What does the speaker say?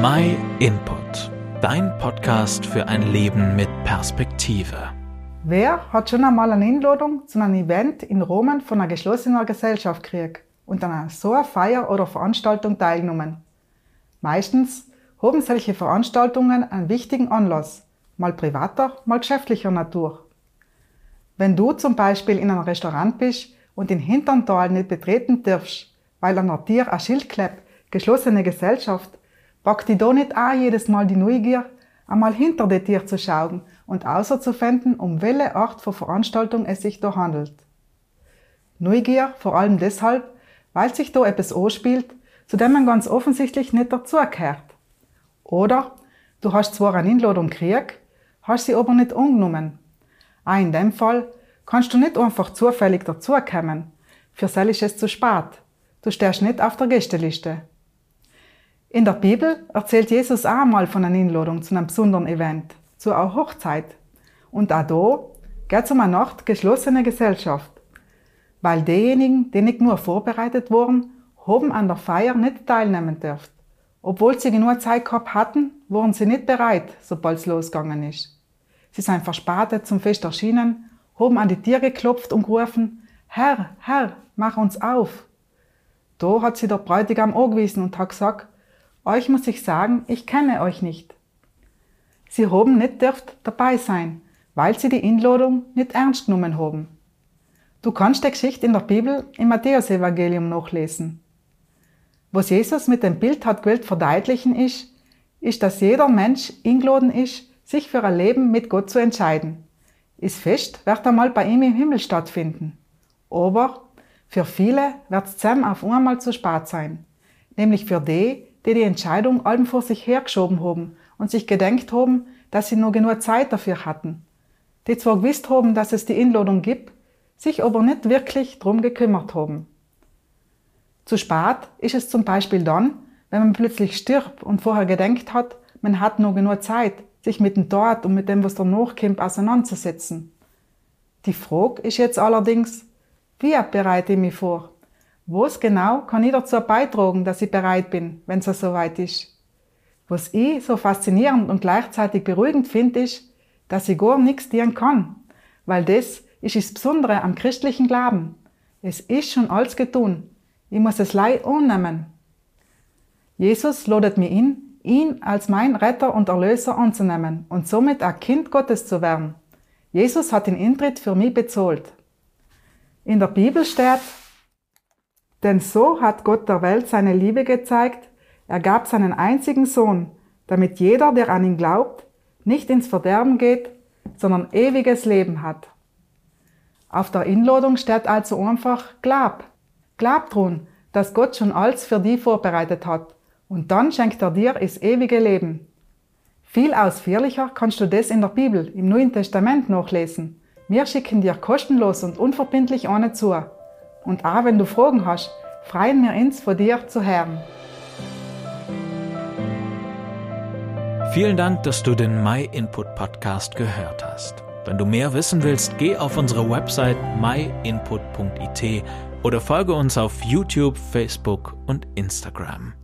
My Input, dein Podcast für ein Leben mit Perspektive. Wer hat schon einmal eine Einladung zu einem Event in Roman von einer geschlossenen Gesellschaft gekriegt und an einer so einer Feier oder Veranstaltung teilgenommen? Meistens haben solche Veranstaltungen einen wichtigen Anlass, mal privater, mal geschäftlicher Natur. Wenn du zum Beispiel in einem Restaurant bist und den Hinterntal nicht betreten darfst, weil an der Tier ein Schild klebt, geschlossene Gesellschaft, packt dich da nicht auch jedes Mal die Neugier, einmal hinter die Tier zu schauen und außerzufinden, um welche Art von Veranstaltung es sich da handelt. Neugier vor allem deshalb, weil sich da etwas anspielt, zu dem man ganz offensichtlich nicht dazugehört. Oder du hast zwar eine Einladung gekriegt, hast sie aber nicht angenommen. Auch in dem Fall kannst du nicht einfach zufällig dazukommen. Für sie ist es zu spät. Du stehst nicht auf der Gästeliste. In der Bibel erzählt Jesus auch mal von einer Einladung zu einem besonderen Event, zu einer Hochzeit. Und auch da geht es um eine Nacht geschlossene Gesellschaft. Weil diejenigen, die nicht nur vorbereitet wurden, haben an der Feier nicht teilnehmen dürfen. Obwohl sie genug Zeit gehabt hatten, waren sie nicht bereit, sobald es losgegangen ist. Sie sind verspätet zum Fest erschienen, haben an die Tür geklopft und gerufen, Herr, Herr, mach uns auf. Da hat sie der Bräutigam angewiesen und hat gesagt, euch muss ich sagen, ich kenne euch nicht. Sie haben nicht dürft dabei sein, weil sie die Einladung nicht ernst genommen haben. Du kannst die Geschichte in der Bibel im Matthäus-Evangelium nachlesen. Was Jesus mit dem Bild hat gewollt verdeutlichen ist, ist, dass jeder Mensch eingeladen ist, sich für ein Leben mit Gott zu entscheiden. Ist Fest wird einmal bei ihm im Himmel stattfinden. Aber für viele wird es zusammen auf einmal zu spät sein. Nämlich für die, die die Entscheidung allem vor sich hergeschoben haben und sich gedenkt haben, dass sie nur genug Zeit dafür hatten. Die zwar gewusst haben, dass es die Einladung gibt, sich aber nicht wirklich drum gekümmert haben. Zu spät ist es zum Beispiel dann, wenn man plötzlich stirbt und vorher gedenkt hat, man hat nur genug Zeit, sich mit dem Tod und mit dem, was danach kommt, auseinanderzusetzen. Die Frage ist jetzt allerdings, wie bereite ich mich vor? Was genau kann ich dazu beitragen, dass ich bereit bin, wenn es soweit ist? Was ich so faszinierend und gleichzeitig beruhigend finde, ist, dass ich gar nichts dienen kann. Weil das ist das Besondere am christlichen Glauben. Es ist schon alles getun. Ich muss es lei annehmen. Jesus ladet mich in, ihn als mein Retter und Erlöser anzunehmen und somit ein Kind Gottes zu werden. Jesus hat den Eintritt für mich bezahlt. In der Bibel steht, denn so hat Gott der Welt seine Liebe gezeigt, er gab seinen einzigen Sohn, damit jeder, der an ihn glaubt, nicht ins Verderben geht, sondern ewiges Leben hat. Auf der Inladung steht also einfach Glaub. Glaub dran, dass Gott schon alles für die vorbereitet hat und dann schenkt er dir das ewige Leben. Viel ausführlicher kannst du das in der Bibel im Neuen Testament nachlesen. Wir schicken dir kostenlos und unverbindlich eine zu. Und auch wenn du Fragen hast, freuen wir uns, von dir zu hören. Vielen Dank, dass du den My Input Podcast gehört hast. Wenn du mehr wissen willst, geh auf unsere Website myinput.it oder folge uns auf YouTube, Facebook und Instagram.